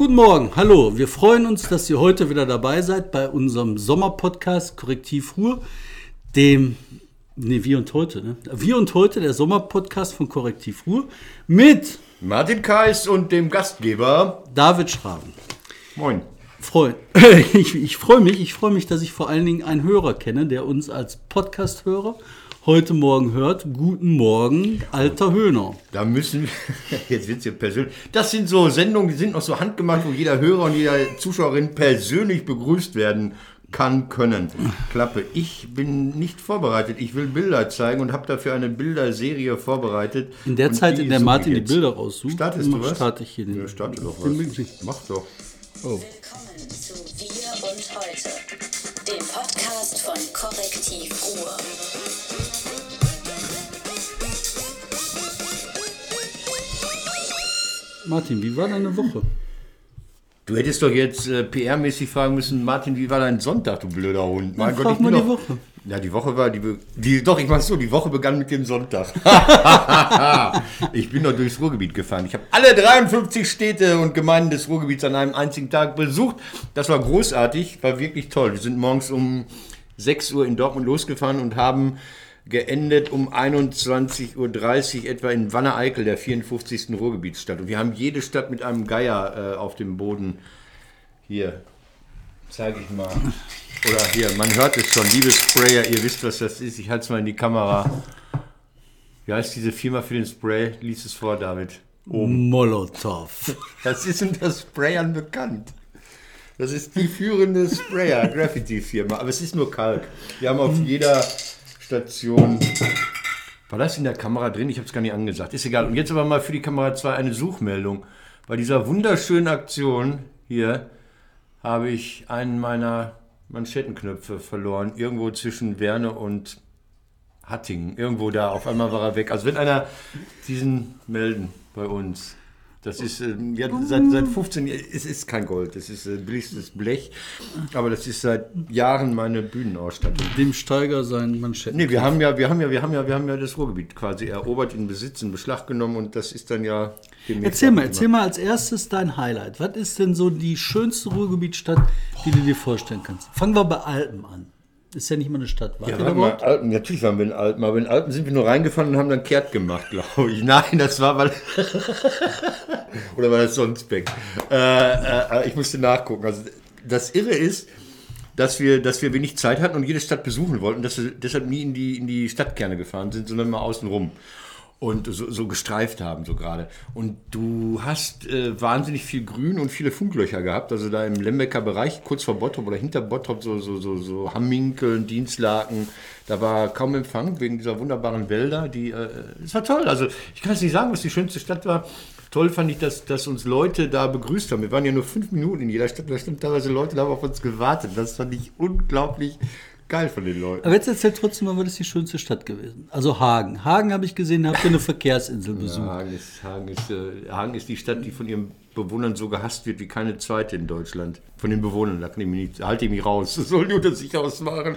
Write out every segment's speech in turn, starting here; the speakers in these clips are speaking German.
Guten Morgen, hallo. Wir freuen uns, dass ihr heute wieder dabei seid bei unserem Sommerpodcast Korrektiv Ruhr, dem, nee, wie und heute, ne? Wie und heute, der Sommerpodcast von Korrektiv Ruhr mit Martin Kais und dem Gastgeber David Schraven. Moin. Freund. Ich, ich freue mich, ich freue mich, dass ich vor allen Dingen einen Hörer kenne, der uns als Podcast-Hörer heute Morgen hört. Guten Morgen, alter Höhner. Da müssen wir, jetzt wird es ja persönlich. Das sind so Sendungen, die sind noch so handgemacht, wo jeder Hörer und jeder Zuschauerin persönlich begrüßt werden kann, können. Klappe. Ich bin nicht vorbereitet. Ich will Bilder zeigen und habe dafür eine Bilderserie vorbereitet. In der Zeit, in der Martin die. Bilder raussucht, Startest du was? starte ich hier den. Ja, starte doch was. Mach doch. Oh. Willkommen zu Wir und Heute, dem Podcast von Korrektiv Ruhr. Martin, wie war deine Woche? Du hättest doch jetzt äh, PR-mäßig fragen müssen, Martin, wie war dein Sonntag, du blöder Hund? Dann frag ich bin die Woche. Ja, die Woche war, die, die doch, ich mach's so, die Woche begann mit dem Sonntag. ich bin doch durchs Ruhrgebiet gefahren. Ich habe alle 53 Städte und Gemeinden des Ruhrgebiets an einem einzigen Tag besucht. Das war großartig, war wirklich toll. Wir sind morgens um 6 Uhr in Dortmund losgefahren und haben geendet um 21.30 Uhr etwa in Wanne-Eickel, der 54. Ruhrgebietsstadt. Und wir haben jede Stadt mit einem Geier äh, auf dem Boden hier zeige ich mal. Oder hier, man hört es schon, liebe Sprayer, ihr wisst, was das ist. Ich halte es mal in die Kamera. Wie heißt diese Firma für den Spray? Lies es vor, David. Molotow. Das ist unter Sprayern bekannt. Das ist die führende Sprayer, Graffiti-Firma. Aber es ist nur Kalk. Wir haben auf jeder Station. War das in der Kamera drin? Ich habe es gar nicht angesagt. Ist egal. Und jetzt aber mal für die Kamera 2 eine Suchmeldung. Bei dieser wunderschönen Aktion hier habe ich einen meiner Manschettenknöpfe verloren. Irgendwo zwischen Werne und Hattingen. Irgendwo da. Auf einmal war er weg. Also wenn einer diesen melden bei uns. Das ist äh, ja, seit, seit 15 Jahren, es ist kein Gold, es ist äh, billigstes Blech, aber das ist seit Jahren meine Bühnenausstattung. Dem Steiger sein Manschetten. Nee, wir haben ja, wir haben ja, wir haben ja, wir haben ja das Ruhrgebiet quasi erobert, in Besitz, in Beschlag genommen und das ist dann ja. Erzähl mal, erzähl mal als erstes dein Highlight. Was ist denn so die schönste Ruhrgebietstadt, die du dir vorstellen kannst? Fangen wir bei Alpen an. Ist ja nicht mal eine Stadt. Wart Ja, warte mal? Alpen, natürlich waren wir in Alpen, aber in Alpen sind wir nur reingefahren und haben dann kehrt gemacht, glaube ich. Nein, das war weil. Oder war das Sonsbeck? Äh, äh, ich musste nachgucken. Also, das Irre ist, dass wir, dass wir wenig Zeit hatten und jede Stadt besuchen wollten, dass wir deshalb nie in die, in die Stadtkerne gefahren sind, sondern mal außen rum. Und so, so gestreift haben, so gerade. Und du hast äh, wahnsinnig viel Grün und viele Funklöcher gehabt. Also da im Lembecker Bereich, kurz vor Bottrop oder hinter Bottrop, so, so, so, so Hamminkeln, Dienstlaken. Da war kaum Empfang wegen dieser wunderbaren Wälder. Die, äh, es war toll. Also ich kann es nicht sagen, was die schönste Stadt war. Toll fand ich, dass, dass uns Leute da begrüßt haben. Wir waren ja nur fünf Minuten in jeder Stadt. Da standen teilweise Leute, da auf uns gewartet. Das fand ich unglaublich geil von den Leuten. Aber jetzt erzähl trotzdem mal, was ist die schönste Stadt gewesen? Also Hagen. Hagen habe ich gesehen, habt ihr eine Verkehrsinsel Ja, besucht. Hagen, ist, Hagen, ist, äh, Hagen ist die Stadt, die von ihren Bewohnern so gehasst wird wie keine zweite in Deutschland. Von den Bewohnern, da kann ich mich nicht, halte ich mich raus. Das soll unter sich ausmachen.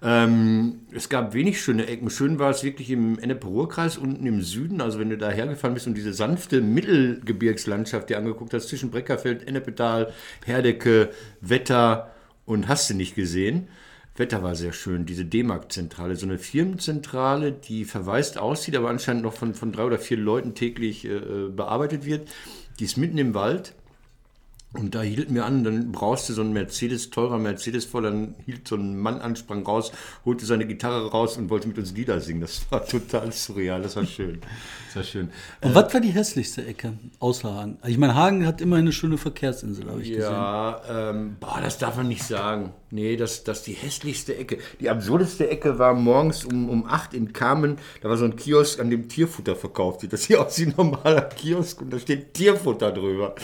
Ähm, es gab wenig schöne Ecken. Schön war es wirklich im Ennepe-Ruhr-Kreis unten im Süden. Also wenn du da hergefahren bist und diese sanfte Mittelgebirgslandschaft dir angeguckt hast, zwischen Breckerfeld, Ennepetal, Herdecke, Wetter und hast du nicht gesehen. Wetter war sehr schön, diese D-Mark-Zentrale, so eine Firmenzentrale, die verwaist aussieht, aber anscheinend noch von, von drei oder vier Leuten täglich äh, äh, bearbeitet wird. Die ist mitten im Wald und da hielten wir an, dann brauste so ein Mercedes, teurer Mercedes vor, dann hielt so ein Mann an, sprang raus, holte seine Gitarre raus und wollte mit uns Lieder singen. Das war total surreal, das war schön. Das war schön. Und was war die hässlichste Ecke außer Hagen? Ich meine, Hagen hat immer eine schöne Verkehrsinsel, habe ich gesehen. Ja, ähm, boah, das darf man nicht sagen. Nee, das, das ist die hässlichste Ecke. Die absurdeste Ecke war morgens um, um 8 in Kamen. Da war so ein Kiosk, an dem Tierfutter verkauft wird. Das sieht aus wie ein normaler Kiosk und da steht Tierfutter drüber.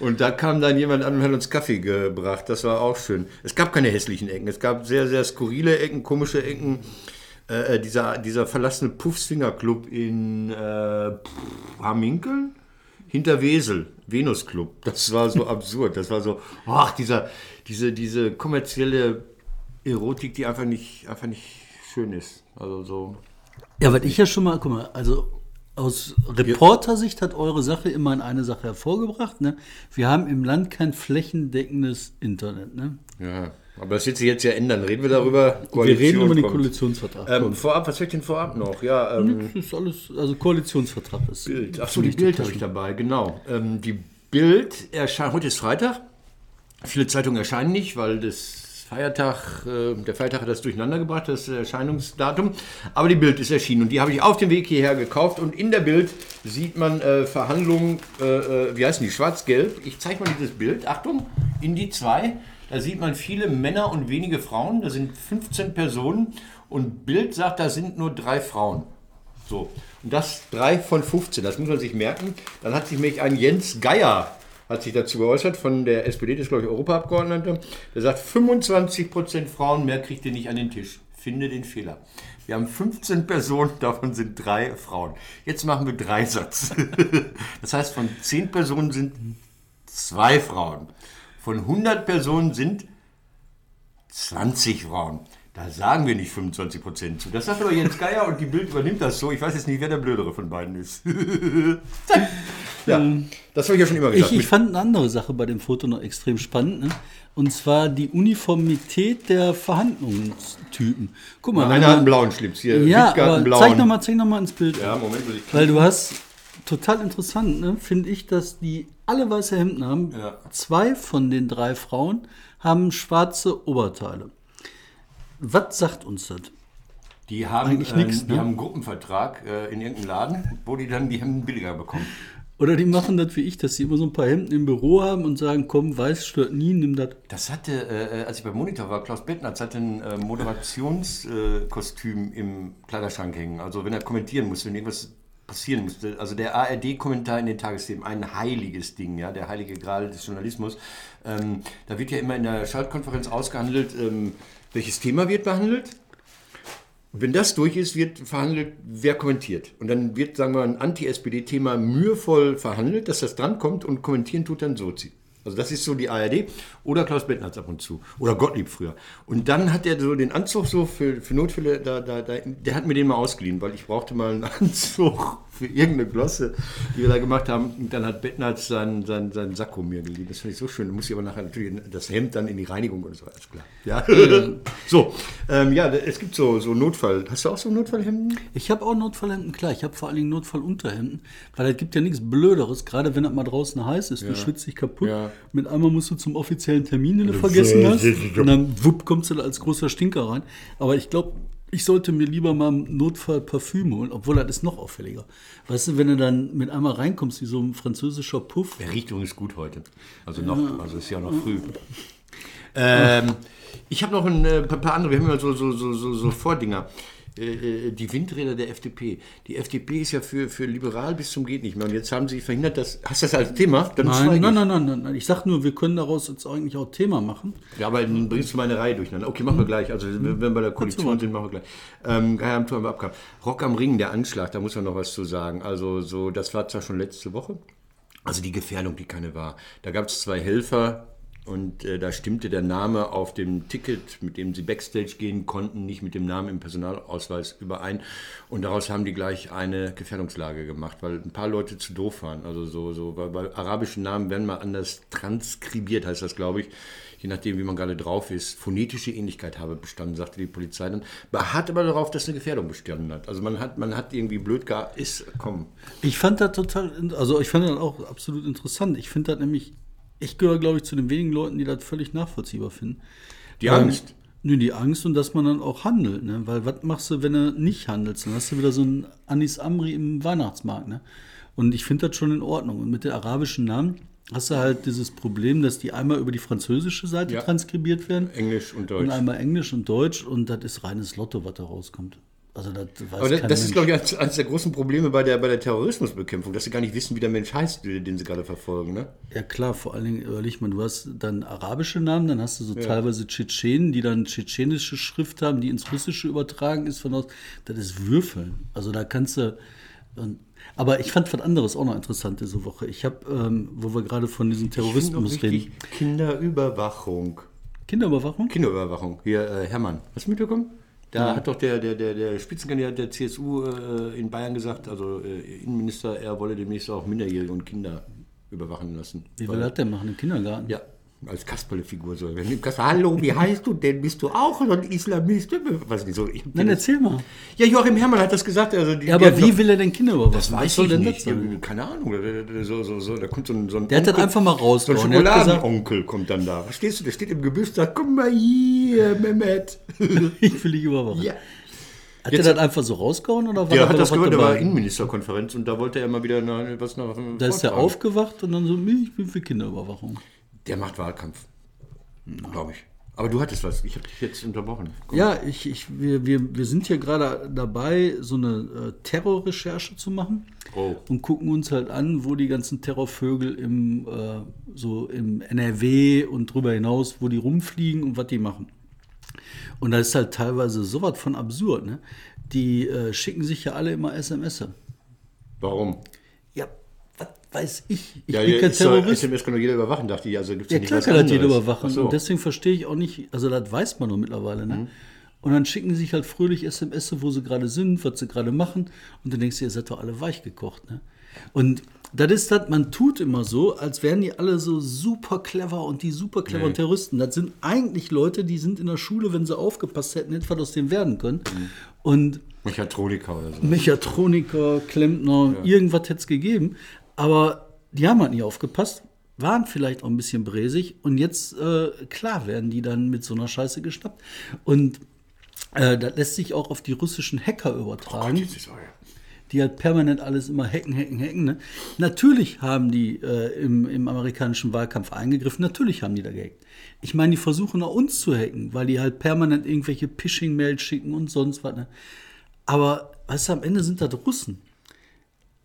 Und da kam dann jemand an und hat uns Kaffee gebracht. Das war auch schön. Es gab keine hässlichen Ecken. Es gab sehr, sehr skurrile Ecken, komische Ecken. Äh, dieser, dieser verlassene Puffswinger-Club in äh, Haminkeln? hinter Wesel, Venus Club. Das war so absurd. Das war so, ach, dieser, diese, diese kommerzielle Erotik, die einfach nicht, einfach nicht schön ist. Also so. Ja, was ich ja schon mal, guck mal, also aus Reportersicht hat eure Sache immerhin eine Sache hervorgebracht. Ne? Wir haben im Land kein flächendeckendes Internet. Ne? Ja, aber das wird sich jetzt ja ändern. Reden wir darüber. Wir reden über den kommt. Koalitionsvertrag. Ähm, vorab, was fällt denn vorab noch? Ja, ähm, Das ist alles, also Koalitionsvertrag ist. Bild. Achso, die Bild habe ich dabei, genau. Ähm, die Bild erscheint, heute ist Freitag. Viele Zeitungen erscheinen nicht, weil das Feiertag, äh, der Feiertag hat das durcheinander gebracht, das Erscheinungsdatum. Aber die Bild ist erschienen und die habe ich auf dem Weg hierher gekauft. Und in der Bild sieht man äh, Verhandlungen, äh, äh, wie heißen die, schwarz-gelb. Ich zeige mal dieses Bild, Achtung, in die zwei. Da sieht man viele Männer und wenige Frauen. Da sind 15 Personen. Und Bild sagt, da sind nur drei Frauen. So, und das 3 von 15, das muss man sich merken. Dann hat sich nämlich ein Jens Geier hat sich dazu geäußert von der SPD, das ist glaube ich Europaabgeordneter, der sagt, 25% Frauen, mehr kriegt ihr nicht an den Tisch. Finde den Fehler. Wir haben 15 Personen, davon sind drei Frauen. Jetzt machen wir drei Satz. Das heißt, von 10 Personen sind zwei Frauen. Von 100 Personen sind 20 Frauen. Da sagen wir nicht 25 Prozent zu. Das sagt aber Jens Geier und die Bild übernimmt das so. Ich weiß jetzt nicht, wer der Blödere von beiden ist. ja, das habe ich ja schon immer gesagt. Ich, ich fand eine andere Sache bei dem Foto noch extrem spannend. Ne? Und zwar die Uniformität der Verhandlungstypen. Guck mal, Einer hat einen blauen Schlips hier. Ja, aber blauen. zeig nochmal zeig noch mal ins Bild. Ja, Moment, will ich Weil du hast, total interessant, ne, finde ich, dass die alle weiße Hemden haben. Ja. Zwei von den drei Frauen haben schwarze Oberteile. Was sagt uns das? Die haben, Eigentlich äh, nix, die ne? haben einen Gruppenvertrag äh, in irgendeinem Laden, wo die dann die Hemden billiger bekommen. Oder die machen das wie ich, dass sie immer so ein paar Hemden im Büro haben und sagen, komm, weiß stört nie, nimm das. Das hatte, äh, als ich beim Monitor war, Klaus Bettnatz hatte ein äh, Moderationskostüm äh, im Kleiderschrank hängen. Also wenn er kommentieren musste, wenn irgendwas passieren musste. Also der ARD-Kommentar in den Tagesthemen, ein heiliges Ding, ja, der heilige Gral des Journalismus. Ähm, da wird ja immer in der Schaltkonferenz ausgehandelt, ähm, welches Thema wird behandelt. Wenn das durch ist, wird verhandelt, wer kommentiert. Und dann wird, sagen wir, ein Anti-SPD-Thema mühevoll verhandelt, dass das drankommt und kommentieren tut dann Sozi. Also das ist so die ARD oder Klaus Bettnatz ab und zu. Oder Gottlieb früher. Und dann hat er so den Anzug so für, für Notfälle, da, da, da, der hat mir den mal ausgeliehen, weil ich brauchte mal einen Anzug für irgendeine Glosse, die wir da gemacht haben. Und dann hat Bettnatz seinen, seinen, seinen Sakko mir geliehen. Das finde ich so schön. Da muss ich aber nachher natürlich das Hemd dann in die Reinigung und so, alles klar. Ja. so, ähm, ja, es gibt so, so Notfall. Hast du auch so Notfallhemden? Ich habe auch Notfallhemden, klar. Ich habe vor allen Dingen Notfallunterhemden, weil es gibt ja nichts Blöderes, gerade wenn das mal draußen heiß ist. Du schwitzt dich kaputt. Ja. Mit einmal musst du zum offiziellen Termin, den du vergessen hast. Und dann wupp, kommst du da als großer Stinker rein. Aber ich glaube, ich sollte mir lieber mal im Notfall Parfüm holen, obwohl das ist noch auffälliger. Weißt du, wenn du dann mit einmal reinkommst, wie so ein französischer Puff. Der riecht übrigens gut heute. Also noch, also ist ja noch früh. Ähm, ich habe noch ein äh, paar paar andere, wir haben ja so, so, so, so, so Vordinger. Äh, Die Windräder der FDP. Die FDP ist ja für, für liberal bis zum geht nicht mehr. Und jetzt haben sie verhindert, dass. Hast du das als Thema? Dann Nein, nein, nein, nein, nein. Ich sag nur, wir können daraus jetzt eigentlich auch Thema machen. Ja, aber dann bringst du meine Reihe durcheinander. Okay, machen wir gleich. Also, wenn wir bei der Koalition sind, machen wir gleich. Ähm, haben wir abgehabt. Rock am Ring, der Anschlag, da muss man noch was zu sagen. Also, so, das war zwar schon letzte Woche. Also, die Gefährdung, die keine war. Da gab es zwei Helfer. Und äh, da stimmte der Name auf dem Ticket, mit dem sie Backstage gehen konnten, nicht mit dem Namen im Personalausweis überein. Und daraus haben die gleich eine Gefährdungslage gemacht, weil ein paar Leute zu doof waren. Also so, so weil, weil arabische Namen werden mal anders transkribiert, heißt das, glaube ich. Je nachdem, wie man gerade drauf ist. Phonetische Ähnlichkeit habe bestanden, sagte die Polizei dann. Beharrt aber darauf, dass eine Gefährdung bestanden hat. Also man hat, man hat irgendwie blöd gar, ist, komm. Ich fand das total, also ich fand das auch absolut interessant. Ich finde das nämlich, ich gehöre, glaube ich, zu den wenigen Leuten, die das völlig nachvollziehbar finden. Die Ähm, Angst. Nö, die Angst und dass man dann auch handelt, ne? Weil was machst du, wenn du nicht handelst? Dann hast du wieder so ein Anis Amri im Weihnachtsmarkt, ne? Und ich finde das schon in Ordnung. Und mit den arabischen Namen hast du halt dieses Problem, dass die einmal über die französische Seite Ja. transkribiert werden Englisch und Deutsch. und einmal Englisch und Deutsch und das ist reines Lotto, was da rauskommt. Also das Aber das, das ist, glaube ich, eines, eines der großen Probleme bei der, bei der Terrorismusbekämpfung, dass sie gar nicht wissen, wie der Mensch heißt, den sie gerade verfolgen. Ne? Ja klar, vor allen Dingen überleg mal, du hast dann arabische Namen, dann hast du so teilweise Tschetschenen, die dann tschetschenische Schrift haben, die ins Russische übertragen ist von aus. Das ist Würfeln. Also da kannst du. Aber ich fand was anderes auch noch interessant diese Woche. Ich habe, ähm, wo wir gerade von diesem Terrorismus reden, Kinderüberwachung. Kinderüberwachung. Kinderüberwachung. Hier, äh, Hermann. Hast du mitbekommen? Da hat doch der, der, der, der Spitzenkandidat der CSU äh, in Bayern gesagt, also äh, Innenminister, er wolle demnächst auch Minderjährige und Kinder überwachen lassen. Wie will das denn machen im Kindergarten? Ja, als Kasperle-Figur so. Wenn du Kasperle, hallo, wie heißt du denn? Bist du auch so ein Islamist? Was nicht so. Nein, erzähl mal. ja, Joachim Herrmann hat das gesagt. Also die, Ja, aber wie hat will er denn Kinder überwachen? das weiß Was soll ich denn nicht. keine Ahnung. So, so, so, da kommt so ein, so ein Der hat das einfach mal So ein Schokoladenonkel kommt dann da. Verstehst du? Der steht im Gebüsch und sagt, guck mal hier, Mehmet. ich will dich überwachen. ja. Hat Jetzt- er das einfach so rausgehauen oder war Der hat noch das gehört, der war? Innenministerkonferenz und da wollte er mal wieder nach, was nach. Da ist er aufgewacht und dann so, ich bin für Kinderüberwachung. Der macht Wahlkampf. Glaube ich. Aber du hattest was. Ich habe dich jetzt unterbrochen. Komm. Ja, ich, ich, wir, wir, wir sind hier gerade dabei, so eine äh, Terrorrecherche zu machen Oh. und gucken uns halt an, wo die ganzen Terrorvögel im, äh, so im NRW und drüber hinaus, wo die rumfliegen und was die machen. Und da ist halt teilweise sowas von absurd. Ne? Die äh, schicken sich ja alle immer SMS. Warum? Ja, weiß ich? Ich ja, bin ja, kein Terrorist. SMS kann doch jeder überwachen, dachte ich. Also gibt's Ja, nicht klar kann das jeder überwachen. Ach so. Und deswegen verstehe ich auch nicht, also das weiß man doch mittlerweile, ne? Und dann schicken sie sich halt fröhlich SMS, wo sie gerade sind, was sie gerade machen. Und dann denkst du, ihr seid doch alle weich gekocht, ne? Und das ist das, man tut immer so, als wären die alle so super clever und die super cleveren Terroristen. Das sind eigentlich Leute, die sind in der Schule, wenn sie aufgepasst hätten, etwas aus dem werden können. Und Mechatroniker oder so. Mechatroniker, Klempner, irgendwas hätte es gegeben. Aber die haben halt nie aufgepasst, waren vielleicht auch ein bisschen bräsig und jetzt, äh, klar, werden die dann mit so einer Scheiße geschnappt. Und äh, das lässt sich auch auf die russischen Hacker übertragen ist euer. die halt permanent alles immer hacken, hacken, hacken. Ne? Natürlich haben die äh, im, im amerikanischen Wahlkampf eingegriffen, natürlich haben die da gehackt. Ich meine, die versuchen auch uns zu hacken, weil die halt permanent irgendwelche Phishing-Mails schicken und sonst was. Ne? Aber weißt du, am Ende sind das Russen.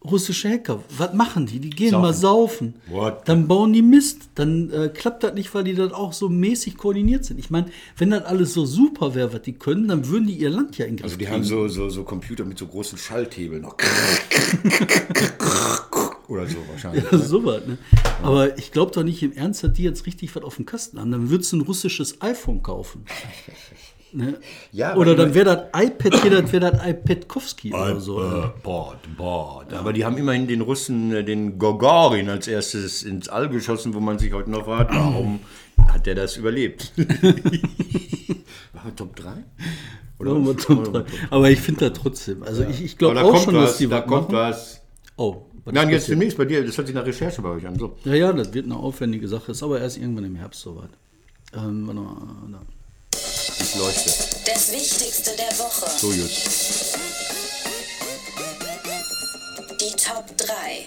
Russische Hacker, was machen die? Die gehen Saufen. mal saufen. What? Dann bauen die Mist. Dann äh, klappt das nicht, weil die dann auch so mäßig koordiniert sind. Ich meine, wenn das alles so super wäre, was die können, dann würden die ihr Land ja in Griff Also die kriegen. haben so, so, so Computer mit so großen Schalthebeln. noch. Oder so wahrscheinlich. Ja, sowas, ne? Aber ich glaube doch nicht im Ernst, dass die jetzt richtig was auf dem Kasten haben. Dann würdest du ein russisches iPhone kaufen. Ne? Ja, oder aber dann wäre das iPad hier, das wäre das iPad-Kowski oder so. Äh, Bord, Bord. Aber die haben immerhin den Russen, äh, den Gogorin als erstes ins All geschossen, wo man sich heute noch fragt, warum hat der das überlebt? War er Top 3? Oder wir was? Top drei. Aber ich finde das trotzdem. Also ich, ich glaube da auch kommt schon, was, dass die da was kommt machen. was. Oh, was Nein, jetzt demnächst bei dir, das hört sich nach Recherche bei euch an. So. Ja, ja, das wird eine aufwendige Sache. Ist aber erst irgendwann im Herbst soweit. Ähm, warte mal, da. Ich leuchte. Das Wichtigste der Woche. So, Jus. Die Top 3.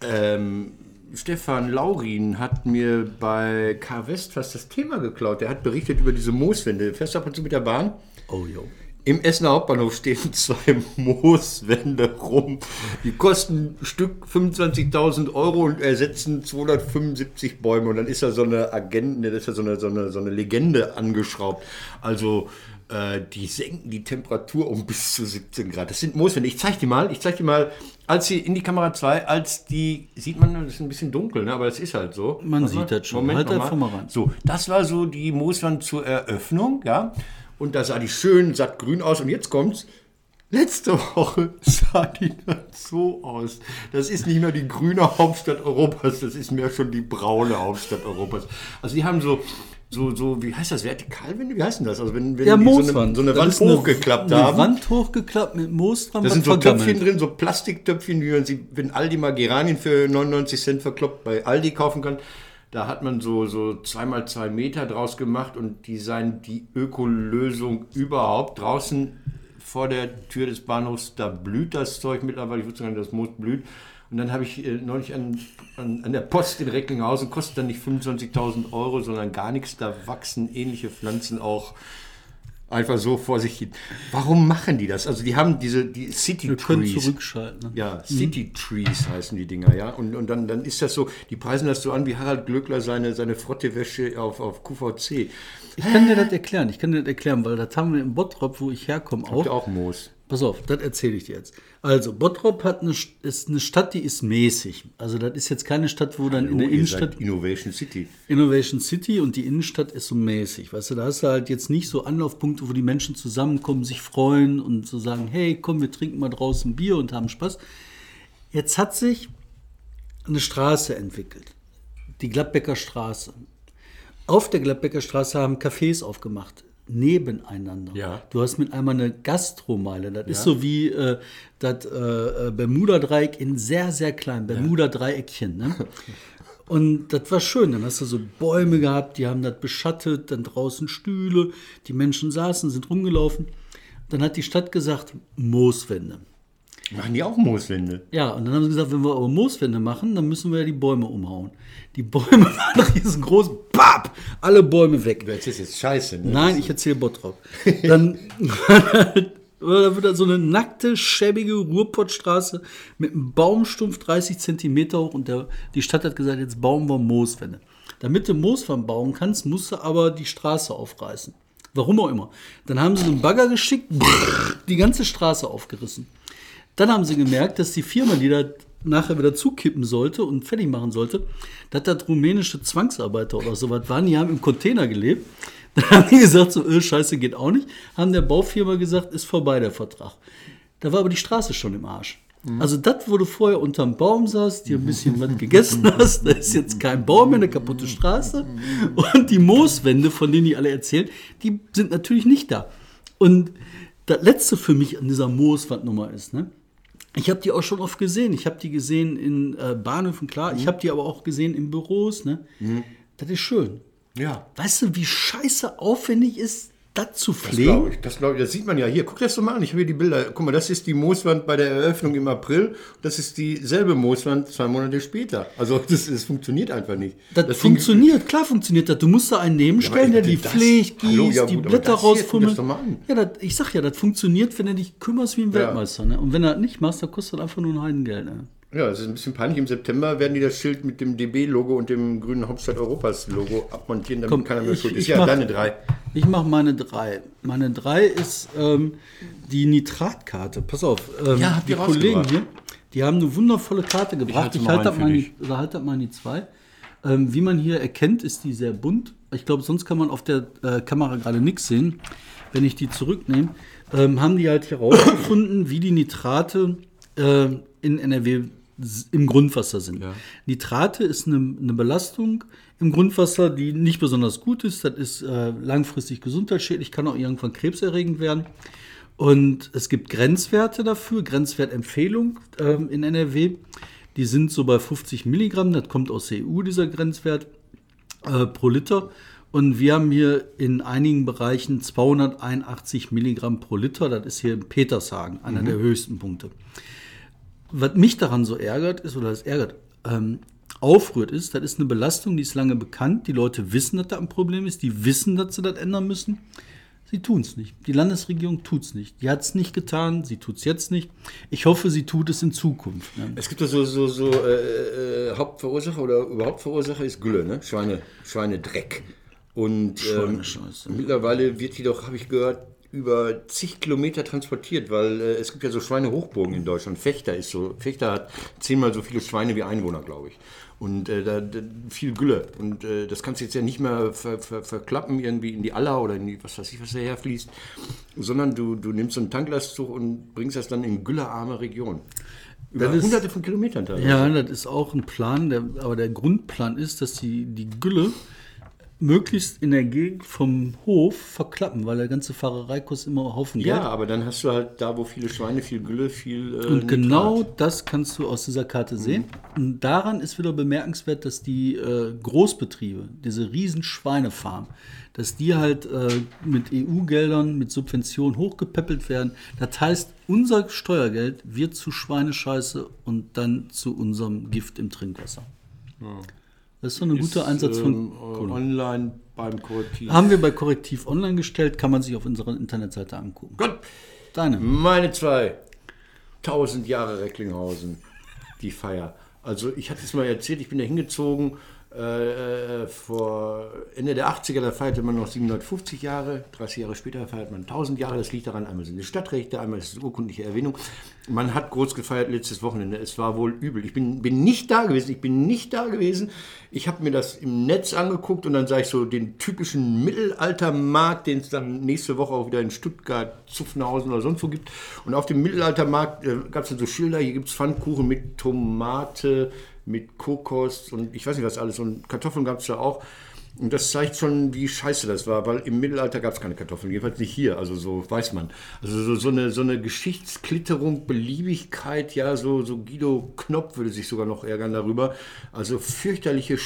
Ähm, Stefan Laurin hat mir bei K West fast das Thema geklaut. Der hat berichtet über diese Mooswände. Fährst du ab und zu mit der Bahn? Oh, jo. Im Essener Hauptbahnhof stehen zwei Mooswände rum. Die kosten ein Stück 25.000 Euro und ersetzen 275 Bäume. Und dann ist da so eine Agent, ne, das ist ja so eine, so eine, so eine Legende angeschraubt. Also äh, die senken die Temperatur um bis zu 17 Grad. Das sind Mooswände. Ich zeig dir mal, ich zeig dir mal, als sie in die Kamera 2, als die, sieht man, das ist ein bisschen dunkel, ne? aber das ist halt so. Man Warte sieht mal. das schon. Moment, Halt einfach mal ran. So, das war so die Mooswand zur Eröffnung, ja. Und da sah die schön sattgrün aus. Und jetzt kommt's. Letzte Woche sah die dann so aus. Das ist nicht mehr die grüne Hauptstadt Europas, das ist mehr schon die braune Hauptstadt Europas. Also die haben so, so, so, wie heißt das, Vertikalwände? Wie heißt denn das? Also wenn, wenn Ja, die so eine, so eine Wand eine- hochgeklappt eine haben. Wand hochgeklappt mit Moos dran, Da sind so vergammelt. Töpfchen drin, so Plastiktöpfchen, wie man sie, wenn Aldi mal Geranien für 99 Cent verkloppt bei Aldi kaufen kann. Da hat man so, so zweimal zwei Meter draus gemacht und die seien die Ökolösung überhaupt. Draußen vor der Tür des Bahnhofs, da blüht das Zeug mittlerweile, ich würde sagen, das Moos blüht. Und dann habe ich äh, neulich an, an, an der Post in Recklinghausen, kostet dann nicht 25.000 Euro, sondern gar nichts. Da wachsen ähnliche Pflanzen auch einfach so vor sich hin. Warum machen die das? Also die haben diese die City Wir können Trees. zurückschalten. Ja, City Trees heißen die Dinger, ja. Und, und dann, dann ist das so, die preisen das so an wie Harald Glöckler seine, seine Frottewäsche auf, auf QVC. Ich kann dir das erklären. Ich kann dir das erklären, weil das haben wir im Bottrop, wo ich herkomme, Habt auch. auch Moos? Pass auf, das erzähle ich dir jetzt. Also, Bottrop hat eine, St- ist eine Stadt, die ist mäßig. Also, das ist jetzt keine Stadt, wo dann in der Innenstadt Innovation City. Innovation City und die Innenstadt ist so mäßig. Weißt du, da hast du halt jetzt nicht so Anlaufpunkte, wo die Menschen zusammenkommen, sich freuen und so sagen, hey, komm, wir trinken mal draußen Bier und haben Spaß. Jetzt hat sich eine Straße entwickelt. Die Gladbecker Straße. Auf der Gladbecker Straße haben Cafés aufgemacht. Nebeneinander. Ja. Du hast mit einmal eine Gastromeile. Das ist so wie äh, das äh, äh, Bermuda-Dreieck in sehr, sehr klein. Bermuda-Dreieckchen. Ne? Und das war schön. Dann hast du so Bäume gehabt, die haben das beschattet, dann draußen Stühle, die Menschen saßen, sind rumgelaufen. Dann hat die Stadt gesagt, Mooswände. Machen die auch Mooswände? Ja, und dann haben sie gesagt, wenn wir aber Mooswände machen, dann müssen wir ja die Bäume umhauen. Die Bäume waren riesengroß, bap, alle Bäume weg. Das ist jetzt scheiße, ne? Nein, ich erzähle Bottrop. Dann, da wird da so eine nackte, schäbige Ruhrpottstraße mit einem Baumstumpf 30 Zentimeter hoch und der, die Stadt hat gesagt, jetzt bauen wir Mooswände. Damit du Mooswand bauen kannst, musst du aber die Straße aufreißen. Warum auch immer. Dann haben sie so einen Bagger geschickt, die ganze Straße aufgerissen. Dann haben sie gemerkt, dass die Firma, die da nachher wieder zukippen sollte und fertig machen sollte, dass das rumänische Zwangsarbeiter oder sowas waren, die haben im Container gelebt. Dann haben die gesagt, so, äh, scheiße, geht auch nicht. Haben der Baufirma gesagt, ist vorbei der Vertrag. Da war aber die Straße schon im Arsch. Also das, wo du vorher unterm Baum saßt, dir ein bisschen was gegessen hast, da ist jetzt kein Baum mehr, eine kaputte Straße. Und die Mooswände, von denen die alle erzählen, die sind natürlich nicht da. Und das Letzte für mich an dieser Mooswandnummer ist, ne? Ich habe die auch schon oft gesehen. Ich habe die gesehen in äh, Bahnhöfen, klar. Ich habe die aber auch gesehen in Büros. Ne? Das ist schön. Ja. Weißt du, wie scheiße aufwendig ist, das zu Das pflegen? glaube ich, das ich. Das sieht man ja hier. Guck das doch mal an. Ich habe hier die Bilder. Guck mal, das ist die Mooswand bei der Eröffnung im April. Das ist dieselbe Mooswand zwei Monate später. Also das, das funktioniert einfach nicht. Das, Ding- funktioniert, klar funktioniert das. Du musst da einen nebenstellen, aber der die das- pflegt, Hallo, gießt, ja die gut, Blätter das rausfummelt. das. Ja, das, ich sag ja, das funktioniert, wenn du dich kümmerst wie ein Weltmeister. Ne? Und wenn du das nicht machst, dann kostet das einfach nur ein Heidengeld. Ne? Ja, es ist ein bisschen peinlich. Im September werden die das Schild mit dem DB-Logo und dem grünen Hauptstadt Europas-Logo abmontieren, damit Komm, keiner mehr ich- schuld ist. ich Ja, mach- deine drei. Ich mache meine drei. Meine drei ist ähm, die Nitratkarte. Pass auf, ähm, Ja, habt die ihr Kollegen hier, die haben eine wundervolle Karte gebracht. Ich, halte halte das mal in die zwei. Ähm, wie man hier erkennt, ist die sehr bunt. Ich glaube, sonst kann man auf der äh, Kamera gerade nichts sehen. Wenn ich die zurücknehme, ähm, haben die halt herausgefunden, wie die Nitrate äh, in NRW im Grundwasser sind. Nitrate ist eine, eine Belastung im Grundwasser, die nicht besonders gut ist. Das ist äh, langfristig gesundheitsschädlich, kann auch irgendwann krebserregend werden. Und es gibt Grenzwerte dafür, Grenzwertempfehlung ähm, in NRW. Die sind so bei 50 Milligramm, das kommt aus der EU, dieser Grenzwert äh, pro Liter. Und wir haben hier in einigen Bereichen 281 Milligramm pro Liter. Das ist hier in Petershagen, einer der höchsten Punkte. Was mich daran so ärgert ist, oder das ärgert, ähm, aufrührt ist, das ist eine Belastung, die ist lange bekannt. Die Leute wissen, dass da ein Problem ist. Die wissen, dass sie das ändern müssen. Sie tun es nicht. Die Landesregierung tut es nicht. Die hat es nicht getan, sie tut es jetzt nicht. Ich hoffe, sie tut es in Zukunft. Ne? Es gibt ja so, so, so äh, äh, Hauptverursacher oder überhaupt Verursacher ist Gülle, ne? Schweine, Schweinedreck. Und ähm, mittlerweile wird die doch, habe ich gehört, über zig Kilometer transportiert, weil äh, es gibt ja so Schweinehochburgen in Deutschland. Fechter ist so, Fechter hat zehnmal so viele Schweine wie Einwohner, glaube ich. Und äh, da, da viel Gülle. Und äh, das kannst du jetzt ja nicht mehr ver, ver, verklappen irgendwie in die Aller oder in die, was weiß ich, was daherfließt, sondern du, du nimmst so einen Tanklastzug und bringst das dann in güllearme Region. Über Das ist- hunderte von Kilometern teilweise. Ja, das ist auch ein Plan, der, aber der Grundplan ist, dass die, die Gülle möglichst in der Gegend vom Hof verklappen, weil der ganze Fahrerei kostet immer Haufen Geld. Ja, aber dann hast du halt da, wo viele Schweine, viel Gülle, viel. Äh, Und genau Nitrat. das kannst du aus dieser Karte sehen. Und daran ist wieder bemerkenswert, dass die äh, Großbetriebe, diese riesen Schweinefarmen, dass die halt äh, mit EU-Geldern, mit Subventionen hochgepäppelt werden. Das heißt, unser Steuergeld wird zu Schweinescheiße und dann zu unserem Gift im Trinkwasser. Das ist so ein guter Einsatz von ähm, online beim Korrektiv. Haben wir bei Korrektiv online gestellt, kann man sich auf unserer Internetseite angucken. Gott, Deine. meine zwei. Tausend Jahre Recklinghausen. Die Feier. Also ich hatte es mal erzählt, ich bin da hingezogen Äh, äh, vor Ende der 80er, da feierte man noch 750 Jahre, 30 Jahre später feiert man 1000 Jahre. Das liegt daran, einmal sind die Stadtrechte, einmal ist es urkundliche Erwähnung. Man hat groß gefeiert letztes Wochenende. Es war wohl übel. Ich bin, bin nicht da gewesen. Ich bin nicht da gewesen. Ich habe mir das im Netz angeguckt und dann sah ich so den typischen Mittelaltermarkt, den es dann nächste Woche auch wieder in Stuttgart, Zuffenhausen oder sonst wo gibt. Und auf dem Mittelaltermarkt äh, gab es dann so Schilder, hier gibt es Pfannkuchen mit Tomate, mit Kokos und ich weiß nicht was alles. Und Kartoffeln gab es da auch. Und das zeigt schon, wie scheiße das war, weil im Mittelalter gab es keine Kartoffeln, jedenfalls nicht hier, also so weiß man. Also so, so, eine, so eine Geschichtsklitterung, Beliebigkeit, ja, so, so Guido Knopf würde sich sogar noch ärgern darüber. Also fürchterliche,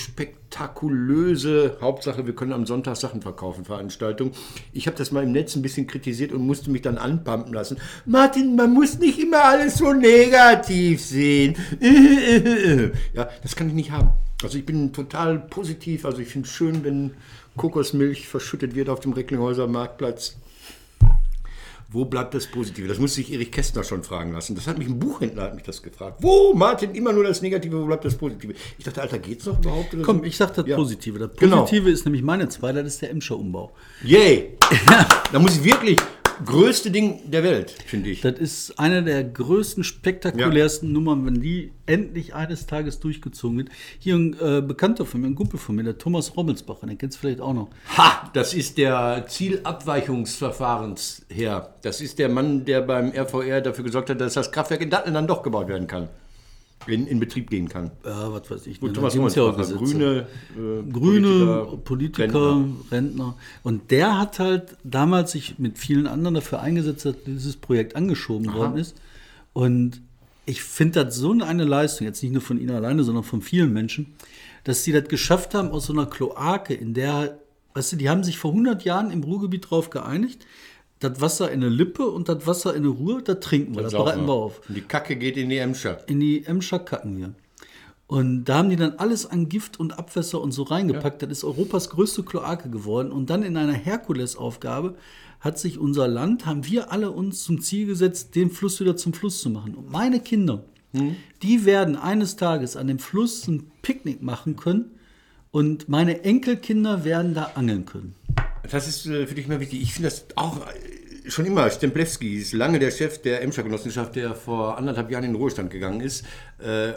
spektakulöse, Hauptsache, wir können am Sonntag Sachen verkaufen, Veranstaltung. Ich habe das mal im Netz ein bisschen kritisiert und musste mich dann anpumpen lassen. Martin, man muss nicht immer alles so negativ sehen. ja, das kann ich nicht haben. Also ich bin total positiv. Also ich finde es schön, wenn Kokosmilch verschüttet wird auf dem Recklinghäuser Marktplatz. Wo bleibt das Positive? Das muss sich Erich Kästner schon fragen lassen. Das hat mich ein Buchhändler hat mich das gefragt. Wo, Martin, immer nur das Negative, wo bleibt das Positive? Ich dachte, Alter, geht's noch überhaupt? Komm, so? ich sag das Ja. Positive. Das Genau. Positive ist nämlich meine zwei, das ist der Emscher Umbau. Yay! da muss ich wirklich, größte Ding der Welt, finde ich. Das ist eine der größten, spektakulärsten Nummern, wenn die endlich eines Tages durchgezogen wird. Hier ein äh, Bekannter von mir, ein Kumpel von mir, der Thomas Rommelsbacher, den kennst du vielleicht auch noch. Ha! Das ist der Zielabweichungsverfahrensherr. Das ist der Mann, der beim RVR dafür gesorgt hat, dass das Kraftwerk in Datteln dann doch gebaut werden kann. In, in Betrieb gehen kann. Ja, was weiß ich. Gut, ne, Thomas gibt's ja. Grüne, äh, Grüne, Politiker, Rentner. Rentner. Und der hat halt damals sich mit vielen anderen dafür eingesetzt, dass dieses Projekt angeschoben worden ist. Und ich finde das so eine Leistung, jetzt nicht nur von ihnen alleine, sondern von vielen Menschen, dass sie das geschafft haben aus so einer Kloake, in der, weißt du, die haben sich vor 100 Jahren im Ruhrgebiet drauf geeinigt, das Wasser in eine Lippe und das Wasser in eine Ruhr, das trinken wir, das Saufen bereiten wir auf Und die Kacke geht in die Emscher. in die Emscher kacken wir. Und da haben die dann alles an Gift und Abwässer und so reingepackt. Das ist Europas größte Kloake geworden. Und dann in einer Herkulesaufgabe hat sich unser Land, haben wir alle uns zum Ziel gesetzt, den Fluss wieder zum Fluss zu machen. Und meine Kinder, die werden eines Tages an dem Fluss ein Picknick machen können. Und meine Enkelkinder werden da angeln können. Das ist äh, für dich mal wichtig. Ich finde das auch schon immer. Stemplewski ist lange der Chef der Emscher Genossenschaft, der vor anderthalb Jahren in den Ruhestand gegangen ist. Äh,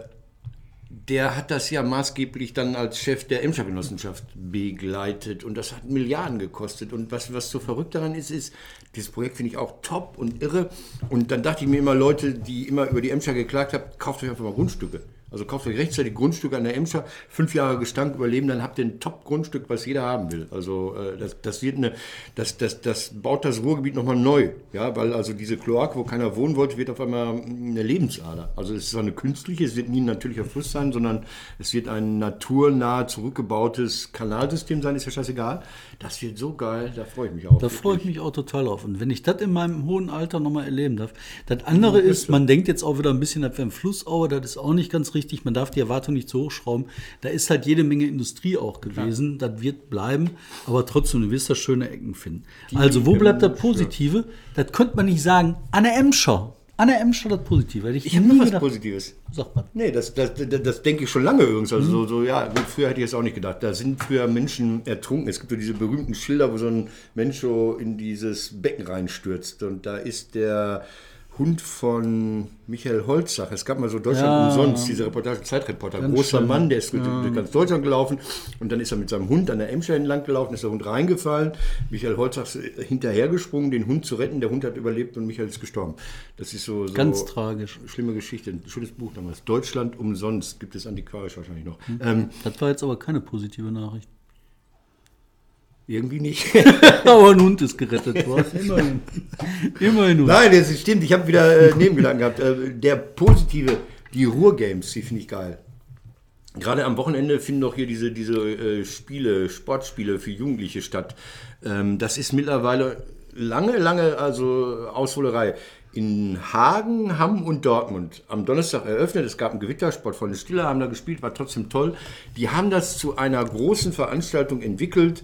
der hat das ja maßgeblich dann als Chef der Emscher Genossenschaft begleitet und das hat Milliarden gekostet. Und was, was so verrückt daran ist, ist, dieses Projekt finde ich auch top und irre. Und dann dachte ich mir immer, Leute, die immer über die Emscher geklagt haben, kauft euch einfach mal Grundstücke. Also kauft euch rechtzeitig Grundstücke an der Emscher, fünf Jahre Gestank überleben, dann habt ihr ein Top-Grundstück, was jeder haben will. Also äh, das, das wird eine, das, das, das baut das Ruhrgebiet nochmal neu. Ja, weil also diese Kloake, wo keiner wohnen wollte, wird auf einmal eine Lebensader. Also es ist eine künstliche, es wird nie ein natürlicher Fluss sein, sondern es wird ein naturnah zurückgebautes Kanalsystem sein, ist ja scheißegal. Das wird so geil, da freue ich mich auch. Da freue ich mich auch total auf. Und wenn ich das in meinem hohen Alter nochmal erleben darf. Das andere ist, man denkt jetzt auch wieder ein bisschen, das wäre ein Flussaue, das ist auch nicht ganz richtig. Man darf die Erwartung nicht zu hoch schrauben. Da ist halt jede Menge Industrie auch gewesen. Das wird bleiben, aber trotzdem, du wirst da schöne Ecken finden. also, wo bleibt das Positive? Das könnte man nicht sagen. Anne Emscher. Anne Emscher, das Positive. Hätte Ich habe was gedacht. Positives. Sag mal. Nee, das, das, das, das denke ich schon lange übrigens. Also so, so, ja, früher hätte ich es auch nicht gedacht. Da sind früher Menschen ertrunken. Es gibt so diese berühmten Schilder, wo so ein Mensch so in dieses Becken reinstürzt. Und da ist der Hund von Michael Holzach. Es gab mal so Deutschland Ja. umsonst, diese Reportage, Zeitreporter. Ganz Großer schlimm. Mann, der ist durch ganz Deutschland gelaufen. Und dann ist er mit seinem Hund an der Emscher entlang gelaufen, ist der Hund reingefallen. Michael Holzach ist hinterhergesprungen, den Hund zu retten. Der Hund hat überlebt und Michael ist gestorben. Das ist so, so Ganz tragisch. Schlimme Geschichte, ein schönes Buch damals. Deutschland umsonst gibt es antiquarisch wahrscheinlich noch. Ähm, Das war jetzt aber keine positive Nachricht. Irgendwie nicht. aber ein Hund ist gerettet worden. Immerhin. Immerhin. Nein, das stimmt. Ich habe wieder äh, Nebengedanken gehabt. Äh, der positive, die Ruhrgames, die finde ich geil. Gerade am Wochenende finden doch hier diese, diese äh, Spiele, Sportspiele für Jugendliche statt. Ähm, das ist mittlerweile lange, lange also Ausholerei. In Hagen, Hamm und Dortmund am Donnerstag eröffnet. Es gab einen Gewittersport von Stille, haben da gespielt, war trotzdem toll. Die haben das zu einer großen Veranstaltung entwickelt.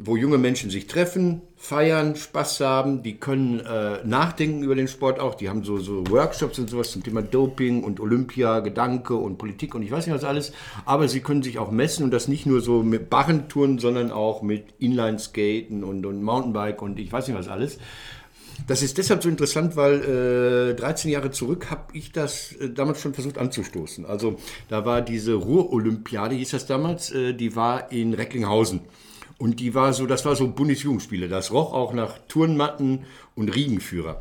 Wo junge Menschen sich treffen, feiern, Spaß haben, die können äh, nachdenken über den Sport auch. Die haben so, so Workshops und sowas zum Thema Doping und Olympia, Gedanke und Politik und ich weiß nicht was alles. Aber sie können sich auch messen und das nicht nur so mit Barrentouren, sondern auch mit Inlineskaten und, und Mountainbike und ich weiß nicht was alles. Das ist deshalb so interessant, weil äh, 13 Jahre zurück habe ich das äh, damals schon versucht anzustoßen. Also da war diese Ruhr-Olympiade, hieß das damals, äh, die war in Recklinghausen. Und die war so, das war so Bundesjugendspiele. Das roch auch nach Turnmatten und Riegenführer.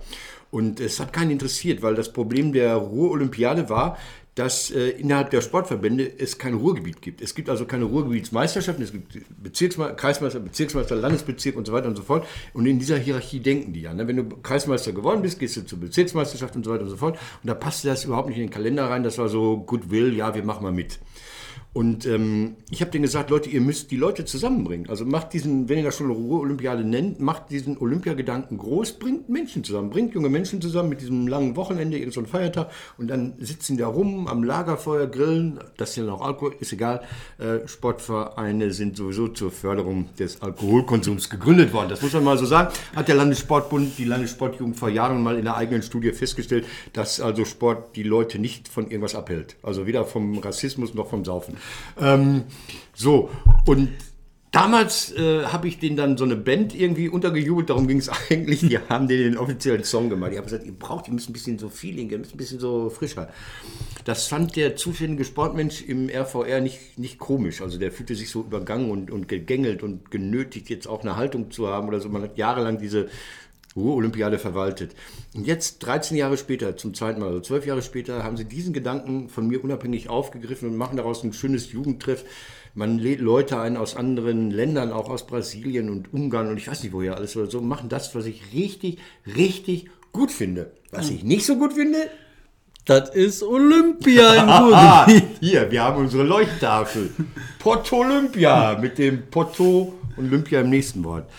Und es hat keinen interessiert, weil das Problem der Ruhr-Olympiade war, dass äh, innerhalb der Sportverbände es kein Ruhrgebiet gibt. Es gibt also keine Ruhrgebietsmeisterschaften, es gibt Bezirksme Kreismeister, Bezirksmeister, Landesbezirk und so weiter und so fort. Und in dieser Hierarchie denken die ja. Ne? Wenn du Kreismeister geworden bist, gehst du zur Bezirksmeisterschaft und so weiter und so fort. Und da passte das überhaupt nicht in den Kalender rein. Das war so Goodwill, ja, wir machen mal mit. Und ähm, ich habe denen gesagt, Leute, ihr müsst die Leute zusammenbringen. Also macht diesen, wenn ihr das schon Ruhr-Olympiade nennt, macht diesen Olympiagedanken groß, bringt Menschen zusammen, bringt junge Menschen zusammen mit diesem langen Wochenende, irgendein so Feiertag und dann sitzen da rum am Lagerfeuer, grillen, das ist ja noch Alkohol, ist egal. Äh, Sportvereine sind sowieso zur Förderung des Alkoholkonsums gegründet worden. Das muss man mal so sagen. Hat der Landessportbund, die Landessportjugend vor Jahren mal in einer eigenen Studie festgestellt, dass also Sport die Leute nicht von irgendwas abhält. Also weder vom Rassismus noch vom Saufen. Ähm, so, und damals äh, habe ich denen dann so eine Band irgendwie untergejubelt, darum ging es eigentlich. Die haben denen den offiziellen Song gemacht. Ich habe gesagt, ihr braucht, ihr müsst ein bisschen so Feeling, ihr müsst ein bisschen so frischer. Das fand der zuständige Sportmensch im RVR nicht, nicht komisch. Also der fühlte sich so übergangen und, und gegängelt und genötigt, jetzt auch eine Haltung zu haben oder so. Man hat jahrelang diese Ruhr-Olympiade verwaltet. Und jetzt, 13 Jahre später, zum zweiten Mal, also 12 Jahre später, haben sie diesen Gedanken von mir unabhängig aufgegriffen und machen daraus ein schönes Jugendtreff. Man lädt Leute ein aus anderen Ländern, auch aus Brasilien und Ungarn und ich weiß nicht woher alles oder so, machen das, was ich richtig, richtig gut finde. Was ich nicht so gut finde, Das ist Olympia im Ah, Ruhrgebiet. hier, wir haben unsere Leuchttafel. Porto Olympia mit dem Porto Olympia im nächsten Wort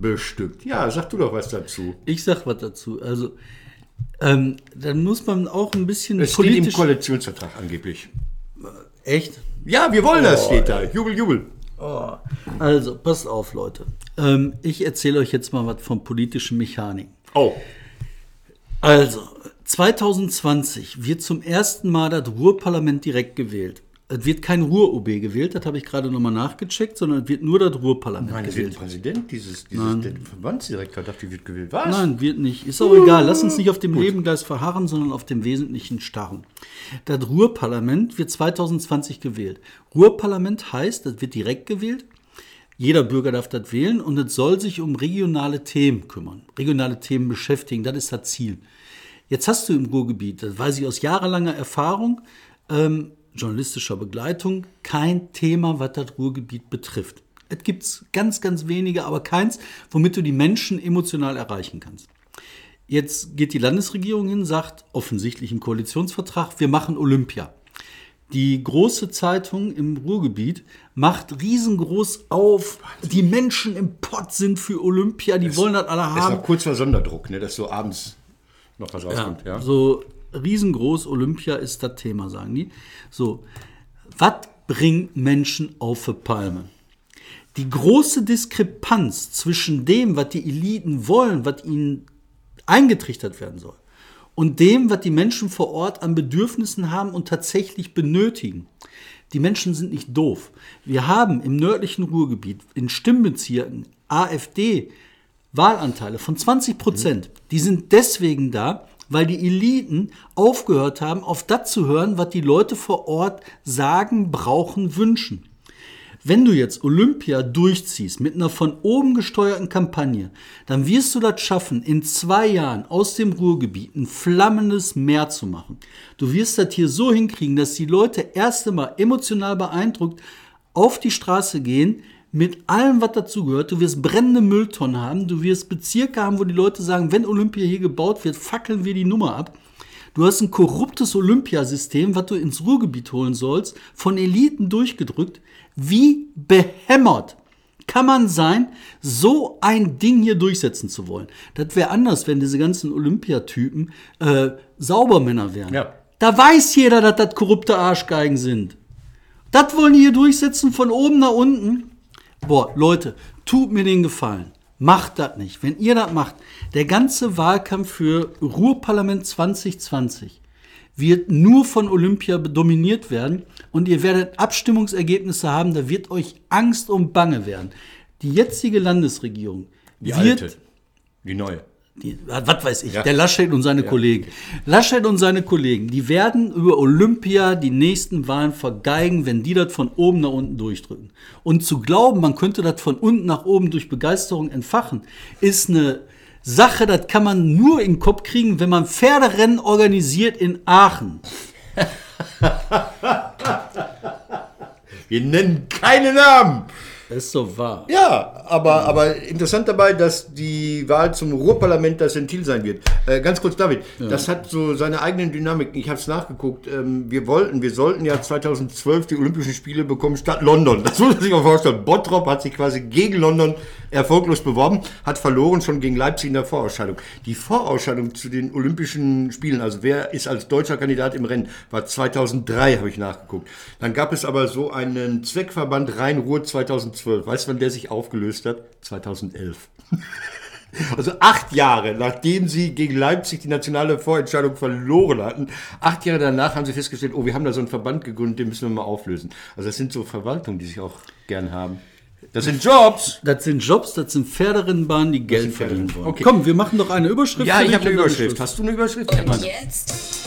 bestückt. Ja, sag du doch was dazu. Ich sag was dazu. Also, ähm, dann muss man auch ein bisschen Es steht im. Koalitionsvertrag angeblich. Echt? Ja, wir wollen das, steht da. Jubel, jubel. Also, passt auf, Leute. Ähm, ich erzähle euch jetzt mal was von politischen Mechaniken. Oh, Also, 2020 wird zum ersten Mal das Ruhrparlament direkt gewählt. Es wird kein Ruhr-OB gewählt, das habe ich gerade nochmal nachgecheckt, sondern es wird nur das Ruhrparlament nein, gewählt. wird Präsident dieses, dieses der Verbandsdirektor, dachte wird gewählt. Was? Nein, wird nicht. Ist auch egal. Lass uns nicht auf dem Nebengleis verharren, sondern auf dem Wesentlichen starren. Das Ruhrparlament wird 2020 gewählt. Ruhrparlament heißt, das wird direkt gewählt. Jeder Bürger darf das wählen und es soll sich um regionale Themen kümmern, regionale Themen beschäftigen. Das ist das Ziel. Jetzt hast du im Ruhrgebiet, das weiß ich aus jahrelanger Erfahrung, ähm, journalistischer Begleitung, kein Thema, was das Ruhrgebiet betrifft. Es gibt ganz, ganz wenige, aber keins, womit du die Menschen emotional erreichen kannst. Jetzt geht die Landesregierung hin, sagt offensichtlich im Koalitionsvertrag, wir machen Olympia. Die große Zeitung im Ruhrgebiet macht riesengroß auf, die Menschen im Pott sind für Olympia, die wollen das alle Es haben. war kurz vor Sonderdruck, ne, dass so abends noch was rauskommt. Ja. So riesengroß Olympia ist das Thema, sagen die. So, was bringt Menschen auf die Palme? Die große Diskrepanz zwischen dem, was die Eliten wollen, was ihnen eingetrichtert werden soll, und dem, was die Menschen vor Ort an Bedürfnissen haben und tatsächlich benötigen. Die Menschen sind nicht doof. Wir haben im nördlichen Ruhrgebiet in Stimmbezirken AfD Wahlanteile von 20 Prozent. Die sind deswegen da, weil die Eliten aufgehört haben, auf das zu hören, was die Leute vor Ort sagen, brauchen, wünschen. Wenn du jetzt Olympia durchziehst mit einer von oben gesteuerten Kampagne, dann wirst du das schaffen, in zwei Jahren aus dem Ruhrgebiet ein flammendes Meer zu machen. Du wirst das hier so hinkriegen, dass die Leute erst einmal emotional beeindruckt auf die Straße gehen, mit allem, was dazugehört. Du wirst brennende Mülltonnen haben, du wirst Bezirke haben, wo die Leute sagen, wenn Olympia hier gebaut wird, fackeln wir die Nummer ab. Du hast ein korruptes Olympiasystem, was du ins Ruhrgebiet holen sollst, von Eliten durchgedrückt. Wie behämmert kann man sein, so ein Ding hier durchsetzen zu wollen? Das wäre anders, wenn diese ganzen Olympiatypen äh, Saubermänner wären. Ja. Da weiß jeder, dass das korrupte Arschgeigen sind. Das wollen die hier durchsetzen von oben nach unten. Boah, Leute, tut mir den Gefallen. Macht das nicht. Wenn ihr das macht, der ganze Wahlkampf für Ruhrparlament 2020 wird nur von Olympia dominiert werden und ihr werdet Abstimmungsergebnisse haben, da wird euch Angst und Bange werden. Die jetzige Landesregierung Die wird alte. Die neue. Die, was weiß ich, Ja. der Laschet und seine Kollegen. Laschet und seine Kollegen, die werden über Olympia die nächsten Wahlen vergeigen, wenn die das von oben nach unten durchdrücken. Und zu glauben, man könnte das von unten nach oben durch Begeisterung entfachen, ist eine Sache, das kann man nur in den Kopf kriegen, wenn man Pferderennen organisiert in Aachen. Wir nennen keine Namen. Ist so wahr. Ja, aber, aber interessant dabei, dass die Wahl zum Ruhrparlament das Ventil sein wird. Äh, ganz kurz, David, das hat so seine eigenen Dynamiken. Ich habe es nachgeguckt. Ähm, wir wollten, wir sollten ja 2012 die Olympischen Spiele bekommen statt London. Das muss man sich mal vorstellen. Bottrop hat sich quasi gegen London erfolglos beworben, hat verloren schon gegen Leipzig in der Vorausscheidung. Die Vorausscheidung zu den Olympischen Spielen, also wer ist als deutscher Kandidat im Rennen, war 2003, habe ich nachgeguckt. Dann gab es aber so einen Zweckverband Rhein-Ruhr 2012. Weißt du, wann der sich aufgelöst hat? 2011. Also acht Jahre, nachdem sie gegen Leipzig die nationale Vorentscheidung verloren hatten, acht Jahre danach haben sie festgestellt, oh, wir haben da so einen Verband gegründet, den müssen wir mal auflösen. Also das sind so Verwaltungen, die sich auch gern haben. Das sind Jobs. Das sind Jobs, das sind Pferderennbahnen, die Geld verdienen wollen. Okay. Komm, wir machen doch eine Überschrift. Ja, für ich habe eine Überschrift. Hast du eine Überschrift? Und jetzt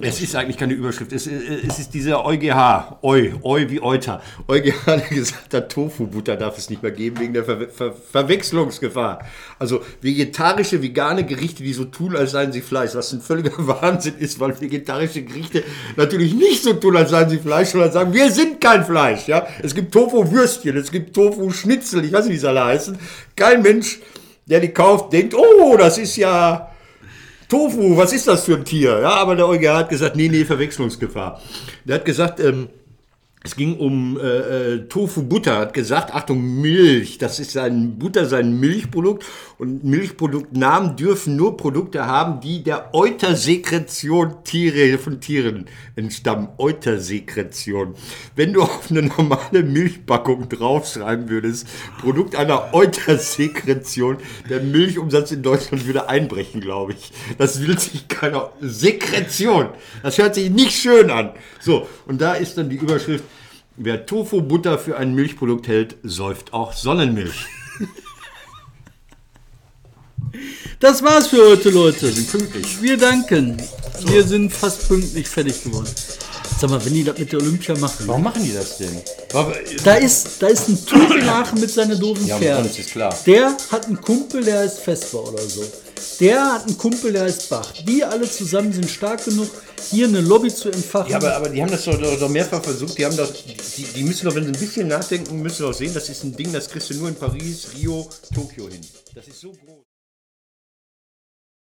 Es ist eigentlich keine Überschrift. Es, äh, es ist dieser EuGH. Eu, Eu wie Euter. EuGH hat gesagt, hat, Tofu-Butter darf es nicht mehr geben wegen der Ver Ver Verwechslungsgefahr. Also vegetarische, vegane Gerichte, die so tun, als seien sie Fleisch. Was ein völliger Wahnsinn ist, weil vegetarische Gerichte natürlich nicht so tun, als seien sie Fleisch, sondern sagen, wir sind kein Fleisch. Ja? Es gibt Tofu-Würstchen, es gibt Tofu-Schnitzel, ich weiß nicht, wie sie alle heißen. Kein Mensch, der die kauft, denkt, oh, das ist ja Tofu, was ist das für ein Tier? Ja, aber der EuGH hat gesagt, nee, nee, Verwechslungsgefahr. Der hat gesagt, ähm, es ging um äh, äh, Tofu Butter, hat gesagt, Achtung, Milch, das ist sein Butter, sein Milchprodukt und Milchproduktnamen dürfen nur Produkte haben, die der Eutersekretion Tiere von Tieren entstammen. Eutersekretion. Wenn du auf eine normale Milchpackung draufschreiben würdest, Produkt einer Eutersekretion, der Milchumsatz in Deutschland würde einbrechen, glaube ich. Das will sich keiner. Sekretion. Das hört sich nicht schön an. So, und da ist dann die Überschrift, wer Tofu-Butter für ein Milchprodukt hält, säuft auch Sonnenmilch. Das war's für heute, Leute. pünktlich. Wir danken. Wir sind fast pünktlich fertig geworden. Sag mal, wenn die das mit der Olympia machen. Warum machen die das denn? Da ist, da ist ein Typ in Aachen mit seinen doofen Ja, Pferden. uns ist klar. Der hat einen Kumpel, der heißt Vesper oder so. Der hat einen Kumpel, der heißt Bach. Die alle zusammen sind stark genug, hier eine Lobby zu entfachen. Ja, aber, aber die haben das doch, doch, mehrfach versucht. Die, haben doch, die, die müssen doch, wenn sie ein bisschen nachdenken, müssen doch sehen, das ist ein Ding, das kriegst du nur in Paris, Rio, Tokio hin. Das ist so groß.